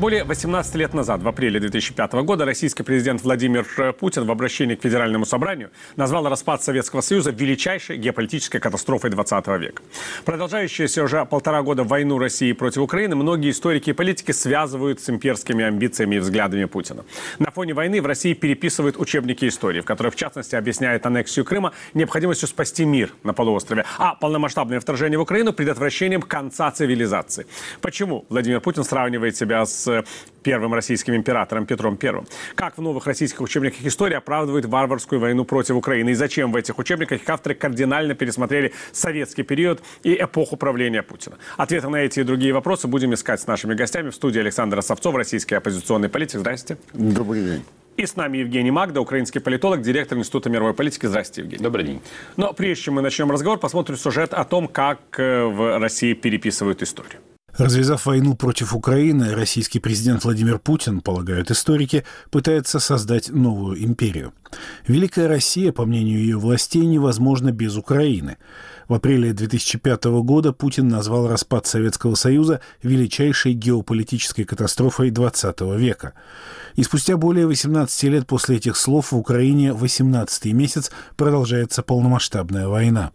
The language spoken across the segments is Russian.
Более 18 лет назад, в апреле 2005 года, российский президент Владимир Путин в обращении к Федеральному собранию назвал распад Советского Союза величайшей геополитической катастрофой 20 века. Продолжающуюся уже полтора года войну России против Украины многие историки и политики связывают с имперскими амбициями и взглядами Путина. На фоне войны в России переписывают учебники истории, в которых, в частности, объясняют аннексию Крыма необходимостью спасти мир на полуострове, а полномасштабное вторжение в Украину предотвращением конца цивилизации. Почему Владимир Путин сравнивает себя с первым российским императором Петром I. Как в новых российских учебниках истории оправдывают варварскую войну против Украины и зачем в этих учебниках их авторы кардинально пересмотрели советский период и эпоху правления Путина? Ответы на эти и другие вопросы будем искать с нашими гостями в студии Александра Савцов, российский оппозиционный политик. Здрасте. Добрый день. И с нами Евгений Магда, украинский политолог, директор Института мировой политики. Здравствуйте, Евгений. Добрый день. Но прежде чем мы начнем разговор, посмотрим сюжет о том, как э, в России переписывают историю. Развязав войну против Украины, российский президент Владимир Путин, полагают историки, пытается создать новую империю. Великая Россия, по мнению ее властей, невозможна без Украины. В апреле 2005 года Путин назвал распад Советского Союза величайшей геополитической катастрофой XX века. И спустя более 18 лет после этих слов в Украине 18 месяц продолжается полномасштабная война.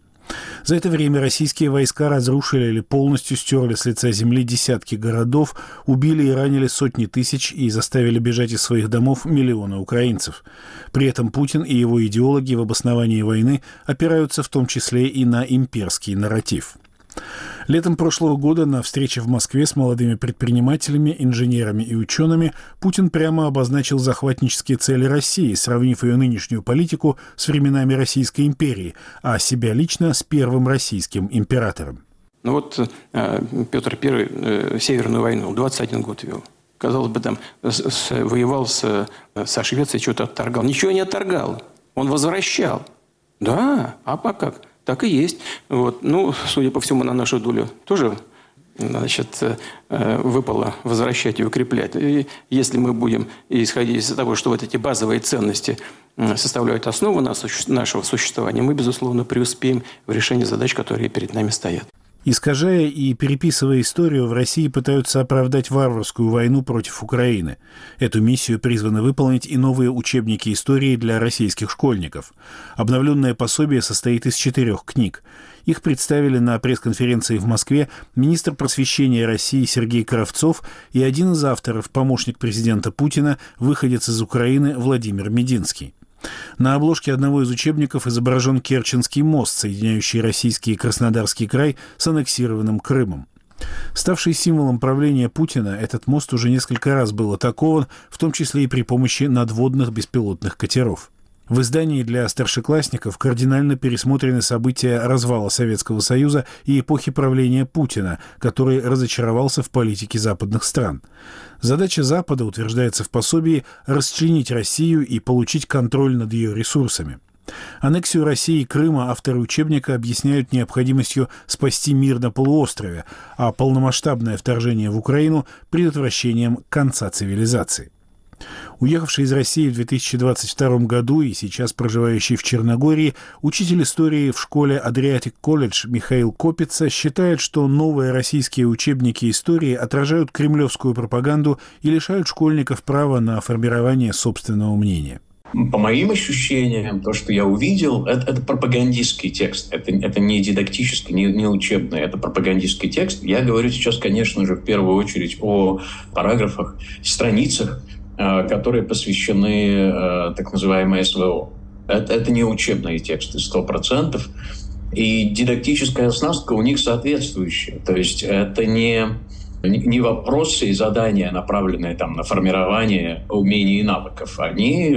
За это время российские войска разрушили или полностью стерли с лица земли десятки городов, убили и ранили сотни тысяч и заставили бежать из своих домов миллионы украинцев. При этом Путин и его идеологи в обосновании войны опираются в том числе и на имперский нарратив. Летом прошлого года на встрече в Москве с молодыми предпринимателями, инженерами и учеными Путин прямо обозначил захватнические цели России, сравнив ее нынешнюю политику с временами Российской империи, а себя лично с первым российским императором. Ну вот э, Петр I э, Северную войну 21 год вел. Казалось бы, там с, с, воевал с, со Швецией, что-то отторгал. Ничего не отторгал. Он возвращал. Да, а как? Так и есть. Вот. Ну, судя по всему, на нашу долю тоже значит, э, выпало возвращать и укреплять. И если мы будем исходить из того, что вот эти базовые ценности составляют основу нашего существования, мы, безусловно, преуспеем в решении задач, которые перед нами стоят. Искажая и переписывая историю, в России пытаются оправдать варварскую войну против Украины. Эту миссию призваны выполнить и новые учебники истории для российских школьников. Обновленное пособие состоит из четырех книг. Их представили на пресс-конференции в Москве министр просвещения России Сергей Кравцов и один из авторов, помощник президента Путина, выходец из Украины Владимир Мединский. На обложке одного из учебников изображен Керченский мост, соединяющий российский и Краснодарский край с аннексированным Крымом. Ставший символом правления Путина, этот мост уже несколько раз был атакован, в том числе и при помощи надводных беспилотных катеров. В издании для старшеклассников кардинально пересмотрены события развала Советского Союза и эпохи правления Путина, который разочаровался в политике западных стран. Задача Запада, утверждается в пособии, расчленить Россию и получить контроль над ее ресурсами. Аннексию России и Крыма авторы учебника объясняют необходимостью спасти мир на полуострове, а полномасштабное вторжение в Украину – предотвращением конца цивилизации. Уехавший из России в 2022 году и сейчас проживающий в Черногории, учитель истории в школе Адриатик колледж Михаил Копица считает, что новые российские учебники истории отражают кремлевскую пропаганду и лишают школьников права на формирование собственного мнения по моим ощущениям, то, что я увидел, это, это пропагандистский текст. Это, это не дидактический, не, не учебный, это пропагандистский текст. Я говорю сейчас, конечно же, в первую очередь о параграфах, страницах, Э, которые посвящены э, так называемой СВО. Это, это не учебные тексты, сто процентов. И дидактическая оснастка у них соответствующая. То есть это не, не вопросы и задания, направленные там, на формирование умений и навыков. Они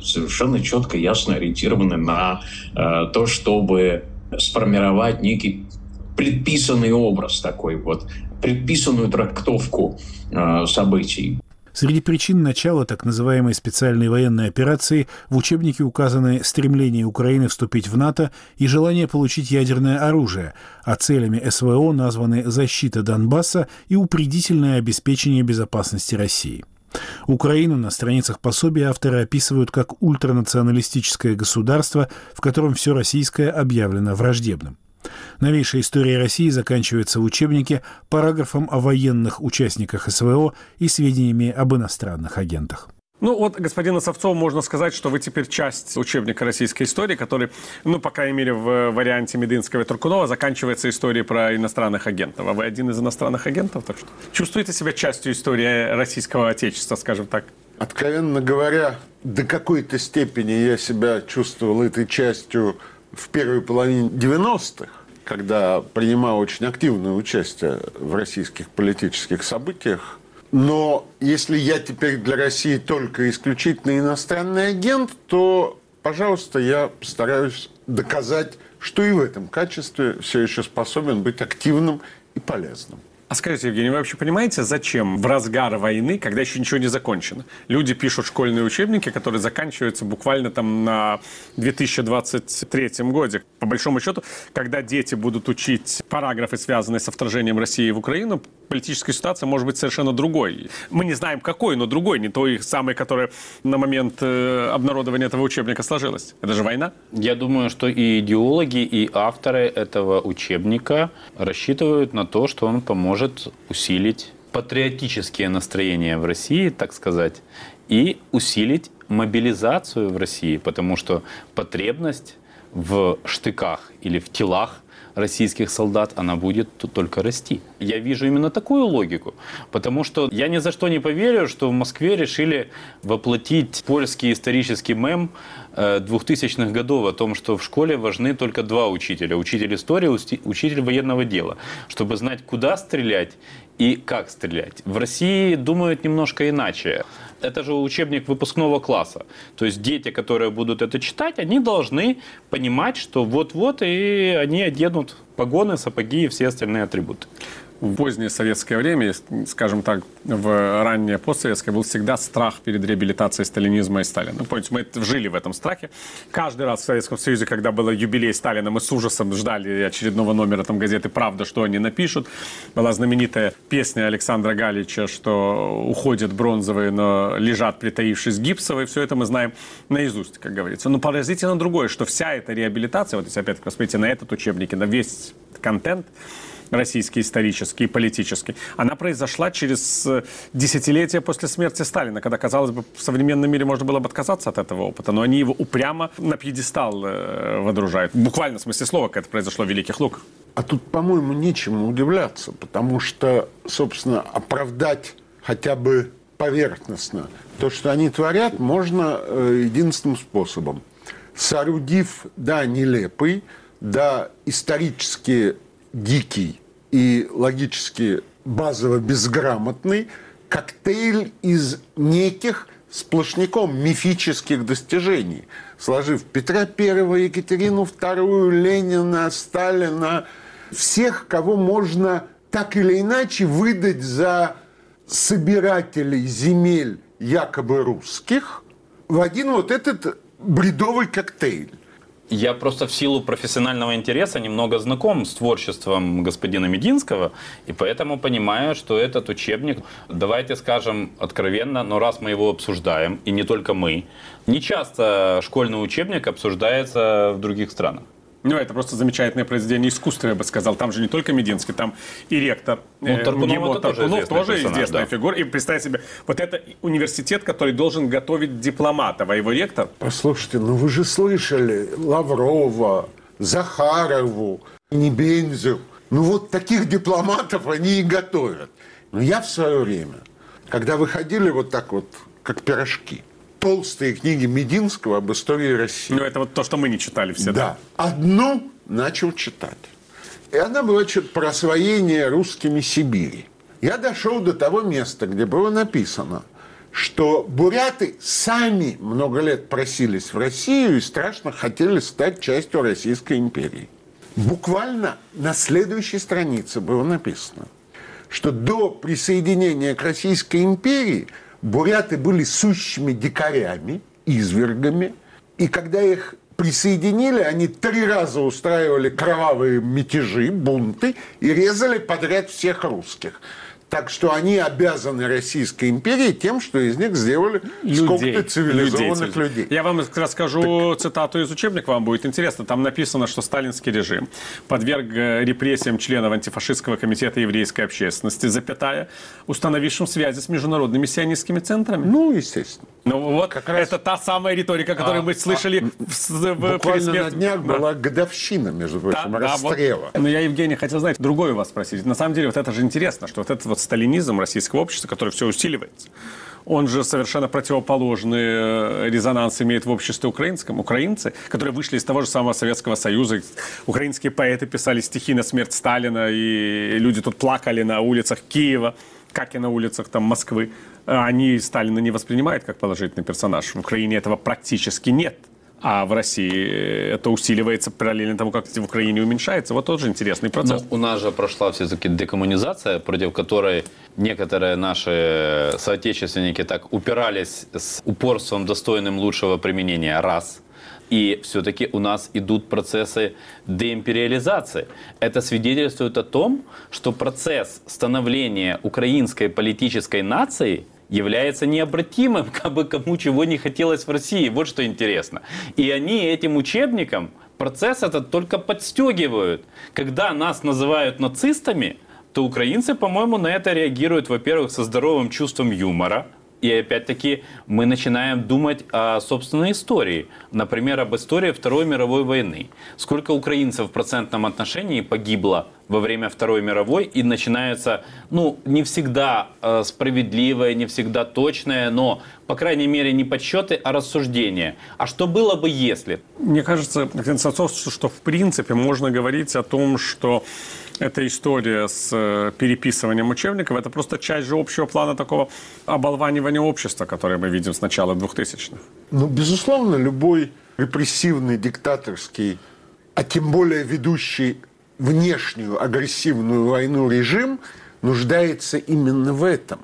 совершенно четко, ясно ориентированы на э, то, чтобы сформировать некий предписанный образ такой вот, предписанную трактовку э, событий. Среди причин начала так называемой специальной военной операции в учебнике указаны стремление Украины вступить в НАТО и желание получить ядерное оружие, а целями СВО названы защита Донбасса и упредительное обеспечение безопасности России. Украину на страницах пособия авторы описывают как ультранационалистическое государство, в котором все российское объявлено враждебным. Новейшая история России заканчивается в учебнике параграфом о военных участниках СВО и сведениями об иностранных агентах. Ну вот, господин Осовцов, можно сказать, что вы теперь часть учебника российской истории, который, ну, по крайней мере, в варианте Мединского и Туркунова заканчивается историей про иностранных агентов. А вы один из иностранных агентов, так что чувствуете себя частью истории российского отечества, скажем так? Откровенно говоря, до какой-то степени я себя чувствовал этой частью в первой половине 90-х, когда принимал очень активное участие в российских политических событиях, но если я теперь для России только исключительно иностранный агент, то, пожалуйста, я постараюсь доказать, что и в этом качестве все еще способен быть активным и полезным. А скажите, Евгений, вы вообще понимаете, зачем в разгар войны, когда еще ничего не закончено, люди пишут школьные учебники, которые заканчиваются буквально там на 2023 годе? По большому счету, когда дети будут учить параграфы, связанные со вторжением России в Украину, политическая ситуация может быть совершенно другой. Мы не знаем, какой, но другой, не той самой, которая на момент э, обнародования этого учебника сложилась. Это же война. Я думаю, что и идеологи, и авторы этого учебника рассчитывают на то, что он поможет усилить патриотические настроения в России, так сказать, и усилить мобилизацию в России, потому что потребность в штыках или в телах российских солдат, она будет только расти. Я вижу именно такую логику, потому что я ни за что не поверю, что в Москве решили воплотить польский исторический мем 2000-х э, годов о том, что в школе важны только два учителя. Учитель истории, учитель военного дела. Чтобы знать, куда стрелять и как стрелять. В России думают немножко иначе. Это же учебник выпускного класса. То есть дети, которые будут это читать, они должны понимать, что вот-вот и они оденут погоны, сапоги и все остальные атрибуты в позднее советское время, скажем так, в раннее постсоветское, был всегда страх перед реабилитацией сталинизма и Сталина. Ну, помните, мы жили в этом страхе. Каждый раз в Советском Союзе, когда был юбилей Сталина, мы с ужасом ждали очередного номера там газеты «Правда», что они напишут. Была знаменитая песня Александра Галича, что уходят бронзовые, но лежат, притаившись гипсовые. Все это мы знаем наизусть, как говорится. Но поразительно другое, что вся эта реабилитация, вот если опять-таки посмотрите на этот учебник на весь контент, российский исторический политический, она произошла через э, десятилетия после смерти Сталина, когда, казалось бы, в современном мире можно было бы отказаться от этого опыта, но они его упрямо на пьедестал э, водружают. Буквально в смысле слова, как это произошло в Великих Луках. А тут, по-моему, нечему удивляться, потому что, собственно, оправдать хотя бы поверхностно то, что они творят, можно э, единственным способом. Соорудив, да, нелепый, да, исторически дикий и логически базово безграмотный коктейль из неких сплошняком мифических достижений, сложив Петра I, Екатерину II, Ленина, Сталина, всех, кого можно так или иначе выдать за собирателей земель якобы русских в один вот этот бредовый коктейль. Я просто в силу профессионального интереса немного знаком с творчеством господина Мединского, и поэтому понимаю, что этот учебник, давайте скажем откровенно, но раз мы его обсуждаем, и не только мы, не часто школьный учебник обсуждается в других странах. Ну, это просто замечательное произведение искусства, я бы сказал. Там же не только Мединский, там и ректор. Ну, э, Таркунов, это Таркунов тоже, тоже известная да. фигура. И представьте себе, вот это университет, который должен готовить дипломатов, а его ректор... Послушайте, ну вы же слышали Лаврова, Захарову, Небензю. Ну вот таких дипломатов они и готовят. Но я в свое время, когда выходили вот так вот, как пирожки – толстые книги Мединского об истории России. Ну, это вот то, что мы не читали все, да? Да. Одну начал читать. И она была что-то про освоение русскими Сибири. Я дошел до того места, где было написано, что буряты сами много лет просились в Россию и страшно хотели стать частью Российской империи. Буквально на следующей странице было написано, что до присоединения к Российской империи – буряты были сущими дикарями, извергами, и когда их присоединили, они три раза устраивали кровавые мятежи, бунты и резали подряд всех русских. Так что они обязаны Российской империи тем, что из них сделали сколько-то цивилизованных людей. людей. Я вам расскажу так... цитату из учебника, вам будет интересно. Там написано, что сталинский режим подверг э, репрессиям членов антифашистского комитета еврейской общественности, запятая, установившим связи с международными сионистскими центрами. Ну, естественно. Ну вот как раз... это та самая риторика, которую а, мы слышали а, в, в Буквально на днях да. была годовщина, между прочим, да, расстрела. Да, вот. Но я, Евгений, хотел знать, другое у вас спросить. На самом деле, вот это же интересно, что вот этот вот сталинизм российского общества, который все усиливается, он же совершенно противоположный э, резонанс имеет в обществе украинском. Украинцы, которые вышли из того же самого Советского Союза, украинские поэты писали стихи на смерть Сталина, и люди тут плакали на улицах Киева, как и на улицах там, Москвы. Они Сталина не воспринимают как положительный персонаж. В Украине этого практически нет а в России это усиливается параллельно тому, как в Украине уменьшается. Вот тоже интересный процесс. Но у нас же прошла все-таки декоммунизация, против которой некоторые наши соотечественники так упирались с упорством, достойным лучшего применения. Раз. И все-таки у нас идут процессы деимпериализации. Это свидетельствует о том, что процесс становления украинской политической нации – является необратимым, как бы кому чего не хотелось в России. Вот что интересно. И они этим учебником процесс этот только подстегивают. Когда нас называют нацистами, то украинцы, по-моему, на это реагируют, во-первых, со здоровым чувством юмора, и опять-таки мы начинаем думать о собственной истории. Например, об истории Второй мировой войны. Сколько украинцев в процентном отношении погибло во время Второй мировой, и начинается, ну, не всегда э, справедливое, не всегда точное, но, по крайней мере, не подсчеты, а рассуждения. А что было бы, если? Мне кажется, Константинов, что в принципе можно говорить о том, что эта история с э, переписыванием учебников, это просто часть же общего плана такого оболванивания общества, которое мы видим с начала 2000-х. Ну, безусловно, любой репрессивный, диктаторский, а тем более ведущий внешнюю агрессивную войну режим нуждается именно в этом.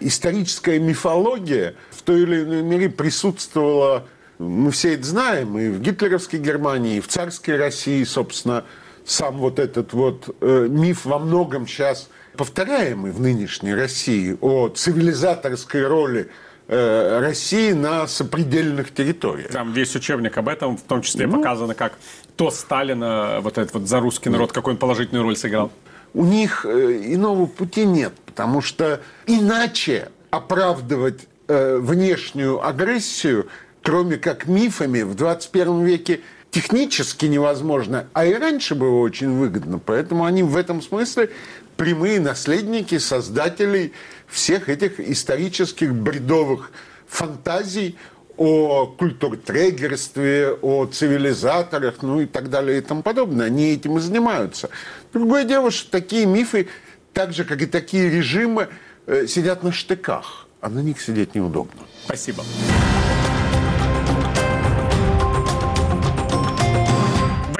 Историческая мифология в той или иной мере присутствовала, мы все это знаем, и в гитлеровской Германии, и в царской России, собственно, сам вот этот вот э, миф во многом сейчас повторяемый в нынешней России о цивилизаторской роли э, России на сопредельных территориях. Там весь учебник об этом, в том числе ну, показано, как то Сталина, вот этот вот за русский народ, какой он положительную роль сыграл. У них э, иного пути нет, потому что иначе оправдывать э, внешнюю агрессию, кроме как мифами, в 21 веке технически невозможно, а и раньше было очень выгодно. Поэтому они в этом смысле прямые наследники, создателей всех этих исторических бредовых фантазий о культуртрегерстве, о цивилизаторах, ну и так далее и тому подобное. Они этим и занимаются. Другое дело, что такие мифы, так же, как и такие режимы, э, сидят на штыках, а на них сидеть неудобно. Спасибо.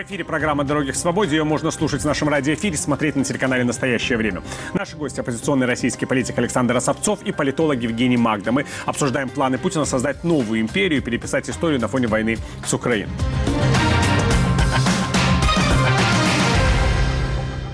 Эфире программа «Дороги к свободе». Ее можно слушать в нашем радиоэфире, смотреть на телеканале «Настоящее время». Наши гости – оппозиционный российский политик Александр Осовцов и политолог Евгений Магда. Мы обсуждаем планы Путина создать новую империю и переписать историю на фоне войны с Украиной.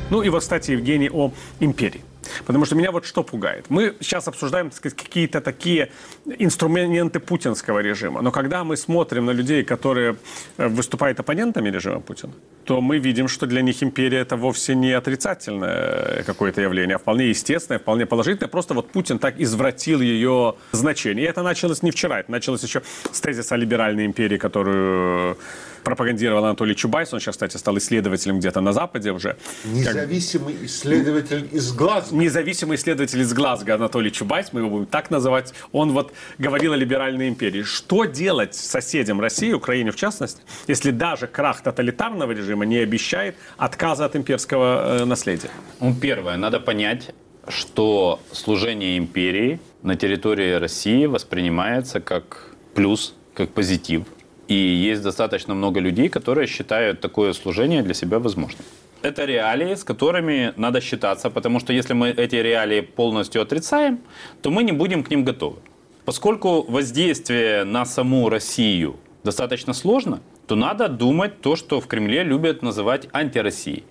Ну и вот, кстати, Евгений, о империи. Потому что меня вот что пугает. Мы сейчас обсуждаем какие-то такие инструменты путинского режима. Но когда мы смотрим на людей, которые э, выступают оппонентами режима Путина, то мы видим, что для них империя это вовсе не отрицательное э, какое-то явление, а вполне естественное, вполне положительное. Просто вот Путин так извратил ее значение. И это началось не вчера, это началось еще с тезиса либеральной империи, которую пропагандировал Анатолий Чубайс. Он сейчас, кстати, стал исследователем где-то на Западе уже. Независимый как... исследователь из Глазго. Независимый исследователь из Глазго Анатолий Чубайс, мы его будем так называть. Он вот говорил о либеральной империи. Что делать соседям России, Украине в частности, если даже крах тоталитарного режима не обещает отказа от имперского э, наследия? Ну, первое, надо понять, что служение империи на территории России воспринимается как плюс, как позитив. И есть достаточно много людей, которые считают такое служение для себя возможным. Это реалии, с которыми надо считаться, потому что если мы эти реалии полностью отрицаем, то мы не будем к ним готовы. Поскольку воздействие на саму Россию достаточно сложно, то надо думать то, что в Кремле любят называть антироссией.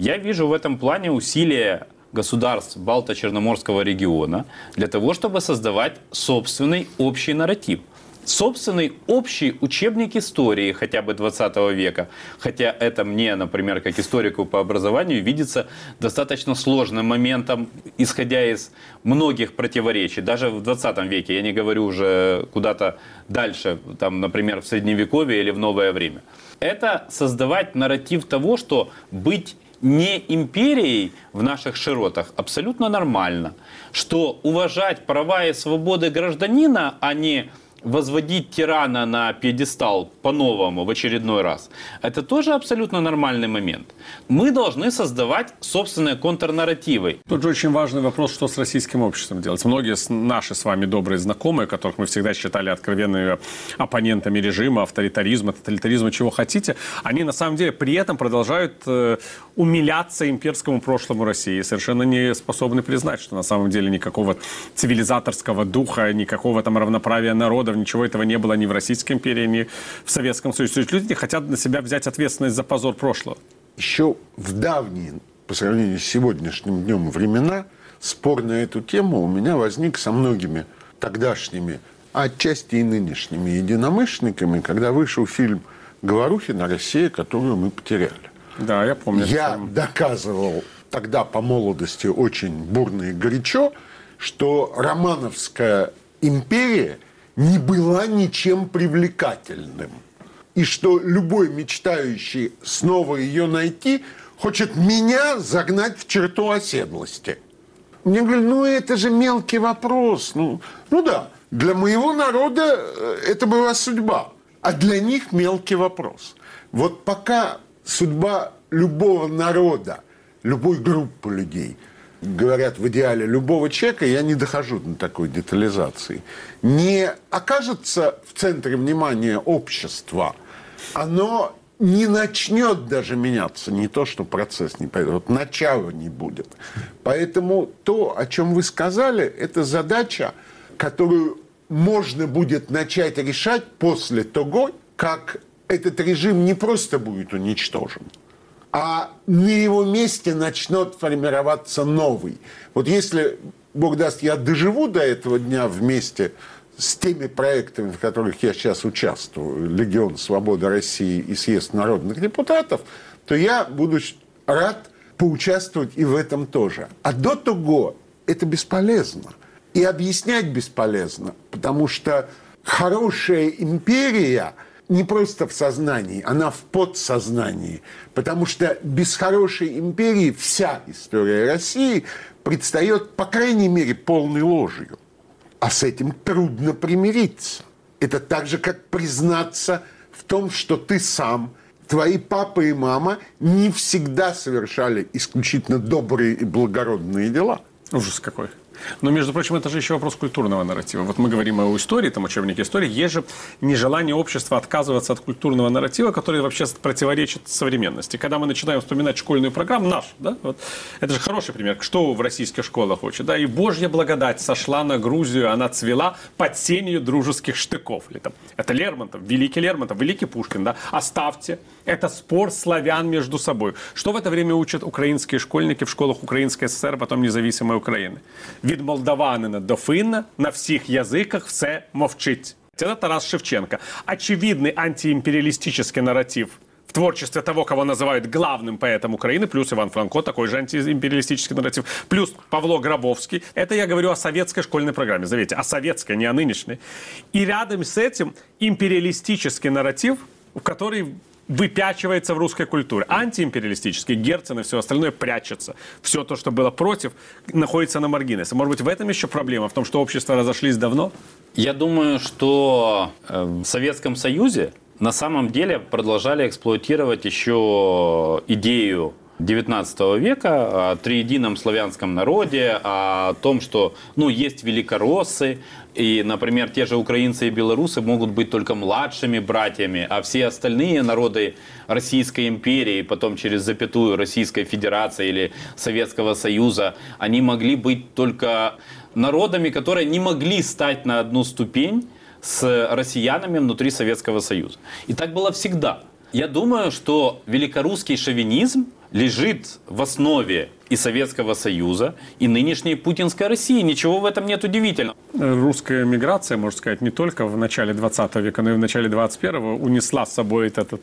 Я вижу в этом плане усилия государств Балто-Черноморского региона для того, чтобы создавать собственный общий нарратив собственный общий учебник истории хотя бы 20 века. Хотя это мне, например, как историку по образованию, видится достаточно сложным моментом, исходя из многих противоречий. Даже в 20 веке, я не говорю уже куда-то дальше, там, например, в Средневековье или в новое время. Это создавать нарратив того, что быть не империей в наших широтах абсолютно нормально. Что уважать права и свободы гражданина, а не возводить тирана на пьедестал по-новому в очередной раз, это тоже абсолютно нормальный момент. Мы должны создавать собственные контрнарративы. Тут же очень важный вопрос, что с российским обществом делать. Многие наши с вами добрые знакомые, которых мы всегда считали откровенными оппонентами режима, авторитаризма, тоталитаризма, чего хотите, они на самом деле при этом продолжают э, умиляться имперскому прошлому России, совершенно не способны признать, что на самом деле никакого цивилизаторского духа, никакого там равноправия народов, ничего этого не было ни в Российской империи, ни в Советском Союзе. То есть люди не хотят на себя взять ответственность за позор прошлого. Еще в давние, по сравнению с сегодняшним днем времена, спор на эту тему у меня возник со многими тогдашними, а отчасти и нынешними единомышленниками, когда вышел фильм «Говорухина. Россия, которую мы потеряли». Да, я помню. Я доказывал тогда по молодости очень бурно и горячо, что Романовская империя не была ничем привлекательным. И что любой мечтающий снова ее найти хочет меня загнать в черту оседлости. Мне говорят, ну это же мелкий вопрос. Ну, ну да, для моего народа э, это была судьба, а для них мелкий вопрос. Вот пока судьба любого народа, любой группы людей – говорят в идеале любого человека, я не дохожу до такой детализации, не окажется в центре внимания общества, оно не начнет даже меняться, не то, что процесс не пойдет, вот начала не будет. Поэтому то, о чем вы сказали, это задача, которую можно будет начать решать после того, как этот режим не просто будет уничтожен, а на его месте начнет формироваться новый. Вот если, Бог даст, я доживу до этого дня вместе с теми проектами, в которых я сейчас участвую, Легион Свободы России и Съезд народных депутатов, то я буду рад поучаствовать и в этом тоже. А до того это бесполезно. И объяснять бесполезно, потому что хорошая империя – не просто в сознании, она в подсознании. Потому что без хорошей империи вся история России предстает, по крайней мере, полной ложью. А с этим трудно примириться. Это так же, как признаться в том, что ты сам, твои папа и мама не всегда совершали исключительно добрые и благородные дела. Ужас какой. Но, между прочим, это же еще вопрос культурного нарратива. Вот мы говорим о истории, там учебнике истории. Есть же нежелание общества отказываться от культурного нарратива, который вообще противоречит современности. Когда мы начинаем вспоминать школьную программу, нашу, да, вот, это же хороший пример, что в российских школах учат, да, и Божья благодать сошла на Грузию, она цвела под сенью дружеских штыков. Или, там, это Лермонтов, великий Лермонтов, великий Пушкин, да, оставьте, это спор славян между собой. Что в это время учат украинские школьники в школах Украинской ССР, потом независимой Украины? Від молдаванина до финна на всіх язиках все мовчить. Это Тарас Шевченко. Очевидный антиимпериалистический нарратив в творчестве того, кого называют главным поэтом Украины, плюс Иван Франко, такой же антиимпериалистический нарратив, плюс Павло Гробовский. Это я говорю о советской школьной программе, заметьте, о советской, не о нынешней. И рядом с этим империалистический нарратив, в который выпячивается в русской культуре. Антиимпериалистический, Герцен и все остальное прячется. Все то, что было против, находится на маргинесе. Может быть, в этом еще проблема, в том, что общества разошлись давно? Я думаю, что э, в Советском Союзе на самом деле продолжали эксплуатировать еще идею XIX века о триедином славянском народе, о том, что ну, есть великороссы, и, например, те же украинцы и белорусы могут быть только младшими братьями, а все остальные народы Российской империи, потом через запятую Российской Федерации или Советского Союза, они могли быть только народами, которые не могли стать на одну ступень с россиянами внутри Советского Союза. И так было всегда. Я думаю, что великорусский шовинизм лежит в основе и Советского Союза, и нынешней путинской России. Ничего в этом нет удивительного. Русская миграция, можно сказать, не только в начале 20 века, но и в начале 21-го унесла с собой этот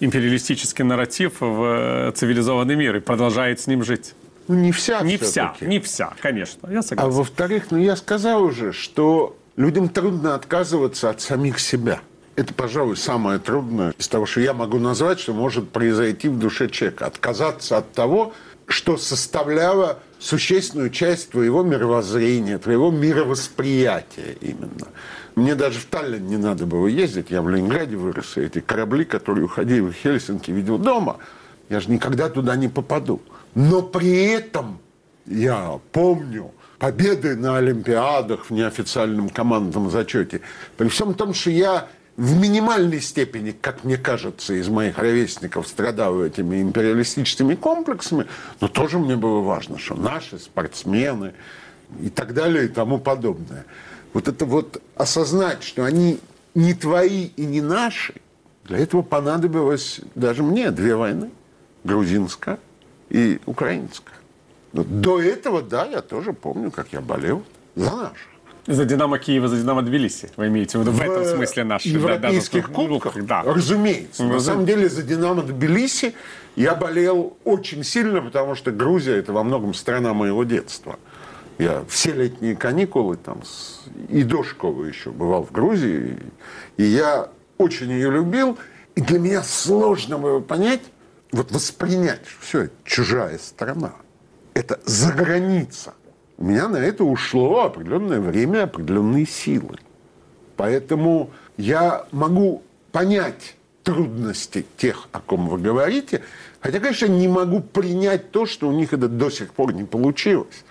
империалистический нарратив в цивилизованный мир и продолжает с ним жить. Ну, не вся Не вся, не вся, конечно. Я А согласен. во-вторых, ну я сказал уже, что людям трудно отказываться от самих себя. Это, пожалуй, самое трудное из того, что я могу назвать, что может произойти в душе человека. Отказаться от того, что составляло существенную часть твоего мировоззрения, твоего мировосприятия именно. Мне даже в Таллин не надо было ездить, я в Ленинграде вырос, и эти корабли, которые уходили в Хельсинки, видел дома. Я же никогда туда не попаду. Но при этом я помню победы на Олимпиадах в неофициальном командном зачете. При всем том, что я в минимальной степени, как мне кажется, из моих ровесников страдал этими империалистическими комплексами, но тоже мне было важно, что наши спортсмены и так далее и тому подобное. Вот это вот осознать, что они не твои и не наши, для этого понадобилось даже мне две войны. Грузинская и украинская. Но до этого, да, я тоже помню, как я болел за наших. За «Динамо Киева», за «Динамо Тбилиси», вы имеете в виду в, этом смысле наши. да, европейских в кубках, кубках, да. разумеется. Ну, На самом деле за «Динамо Тбилиси» я болел очень сильно, потому что Грузия – это во многом страна моего детства. Я все летние каникулы там, и до школы еще бывал в Грузии, и я очень ее любил. И для меня сложно было понять, вот воспринять, что все, это чужая страна. Это за граница. У меня на это ушло определенное время, определенные силы. Поэтому я могу понять трудности тех, о ком вы говорите, хотя, конечно, не могу принять то, что у них это до сих пор не получилось.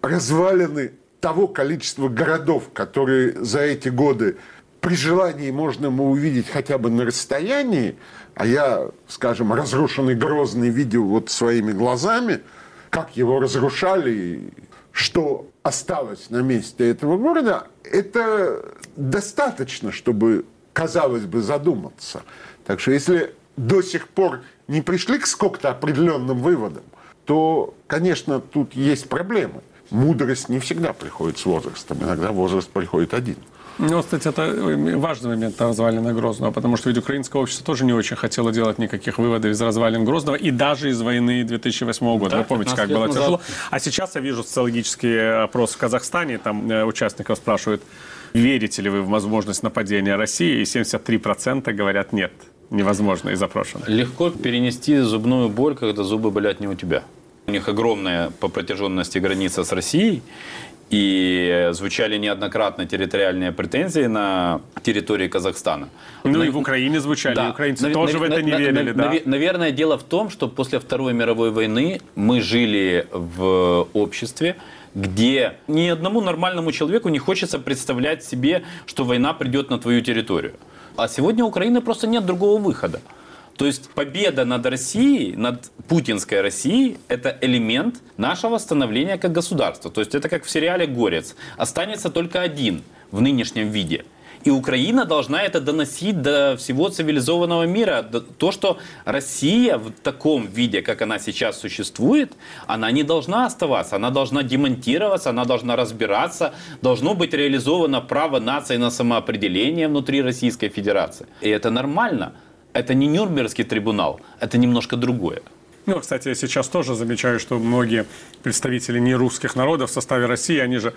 Развалины того количества городов, которые за эти годы при желании можно было увидеть хотя бы на расстоянии, а я, скажем, разрушенный Грозный видел вот своими глазами, как его разрушали, что осталось на месте этого города, это достаточно, чтобы, казалось бы, задуматься. Так что если до сих пор не пришли к сколько-то определенным выводам, то, конечно, тут есть проблемы. Мудрость не всегда приходит с возрастом. Иногда возраст приходит один. Ну, кстати, это важный момент развалина Грозного, потому что ведь украинское общество тоже не очень хотело делать никаких выводов из развалин Грозного и даже из войны 2008 года. Да, Вы помните, 15 как было назад. тяжело? А сейчас я вижу социологический опрос в Казахстане, там э, участников спрашивают, верите ли вы в возможность нападения России, и 73% говорят нет, невозможно из опрошенных. Легко перенести зубную боль, когда зубы болят не у тебя. У них огромная по протяженности граница с Россией, и звучали неоднократно территориальные претензии на территории Казахстана. Ну На- и в Украине звучали, Да. украинцы Наве- тоже в наве- это не на- верили, на- да? наве- Наверное, дело в том, что после Второй мировой войны мы жили в обществе, где ни одному нормальному человеку не хочется представлять себе, что война придет на твою территорию. А сегодня у Украины просто нет другого выхода. То есть победа над Россией, над путинской Россией, это элемент нашего становления как государства. То есть это как в сериале «Горец». Останется только один в нынешнем виде. И Украина должна это доносить до всего цивилизованного мира. То, что Россия в таком виде, как она сейчас существует, она не должна оставаться. Она должна демонтироваться, она должна разбираться. Должно быть реализовано право нации на самоопределение внутри Российской Федерации. И это нормально. Это не Нюрнбергский трибунал, это немножко другое. Ну, кстати, я сейчас тоже замечаю, что многие представители нерусских народов в составе России, они же,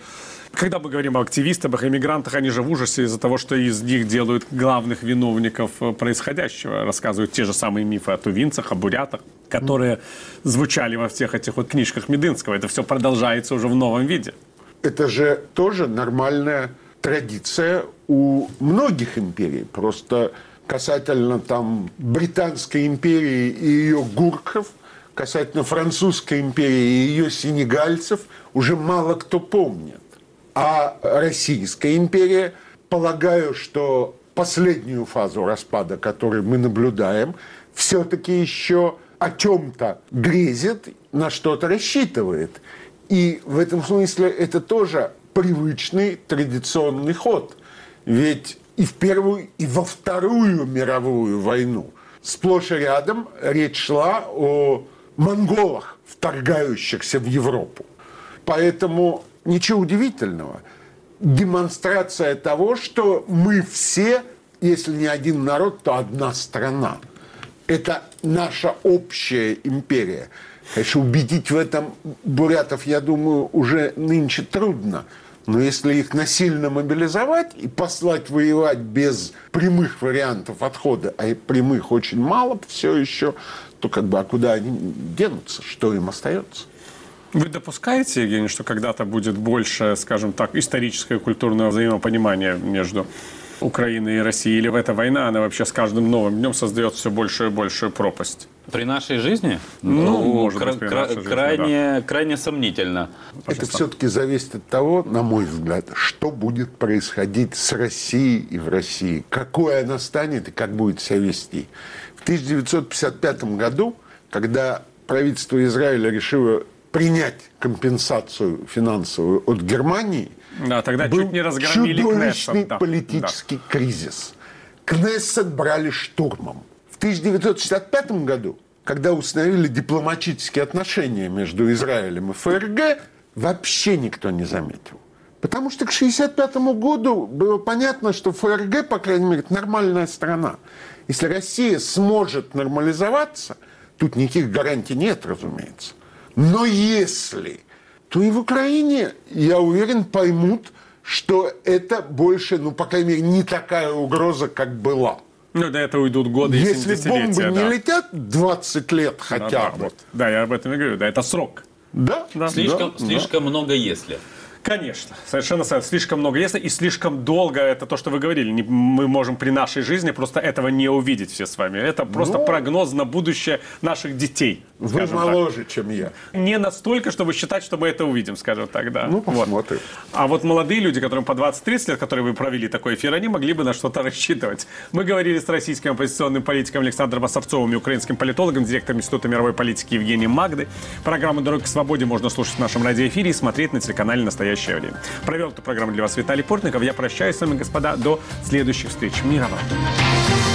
когда мы говорим о активистах, иммигрантах, они же в ужасе из-за того, что из них делают главных виновников э, происходящего. Рассказывают те же самые мифы о тувинцах, о бурятах, которые звучали во всех этих вот книжках Медынского. Это все продолжается уже в новом виде. Это же тоже нормальная традиция у многих империй. Просто касательно там Британской империи и ее гурков, касательно Французской империи и ее сенегальцев уже мало кто помнит. А Российская империя, полагаю, что последнюю фазу распада, которую мы наблюдаем, все-таки еще о чем-то грезит, на что-то рассчитывает. И в этом смысле это тоже привычный традиционный ход. Ведь и в Первую, и во Вторую мировую войну сплошь и рядом речь шла о монголах, вторгающихся в Европу. Поэтому ничего удивительного. Демонстрация того, что мы все, если не один народ, то одна страна. Это наша общая империя. Конечно, убедить в этом бурятов, я думаю, уже нынче трудно. Но если их насильно мобилизовать и послать воевать без прямых вариантов отхода, а прямых очень мало все еще, то как бы а куда они денутся, что им остается? Вы допускаете, Евгений, что когда-то будет больше, скажем так, историческое и культурное взаимопонимание между Украиной и Россией? Или в эта война, она вообще с каждым новым днем создает все большую и большую пропасть? При нашей жизни? Ну, может быть, при нашей жизни, крайне, крайне сомнительно. Это все-таки зависит от того, на мой взгляд, что будет происходить с Россией и в России. Какой она станет и как будет себя вести. В 1955 году, когда правительство Израиля решило принять компенсацию финансовую от Германии, Да, тогда был чуть не разгромили чудовищный Кнессет, да. политический кризис. Кнессет брали штурмом. В 1965 году, когда установили дипломатические отношения между Израилем и ФРГ, вообще никто не заметил. Потому что к 1965 году было понятно, что ФРГ, по крайней мере, это нормальная страна. Если Россия сможет нормализоваться, тут никаких гарантий нет, разумеется. Но если, то и в Украине, я уверен, поймут, что это больше, ну, по крайней мере, не такая угроза, как была. Ну, до этого уйдут годы и Если 70-летия, бомбы не да. летят 20 лет Да, хотя да, бы, вот. Да, я об этом и говорю. Да, это срок. да, Да. Слишком, да, слишком много если. Конечно, совершенно совершенно. Слишком много если и слишком долго, это то, что вы говорили, не- мы можем при нашей жизни просто этого не увидеть все с вами. Это просто Ну, прогноз на будущее наших детей. Вы скажем так. моложе, чем я. Не настолько, чтобы считать, что мы это увидим, скажем так, да. Ну, Вот. посмотрим. А вот молодые люди, которым по 20-30 лет, которые вы провели такой эфир, они могли бы на что-то рассчитывать. Мы говорили с российским оппозиционным политиком Александром Осовцовым и украинским политологом, директором Института мировой политики Евгением Магды. Программу «Дорога к свободе» можно слушать в нашем радиоэфире и смотреть на телеканале «Настоящее время». Провел эту программу для вас Виталий Портников. Я прощаюсь с вами, господа, до следующих встреч. Мира вам.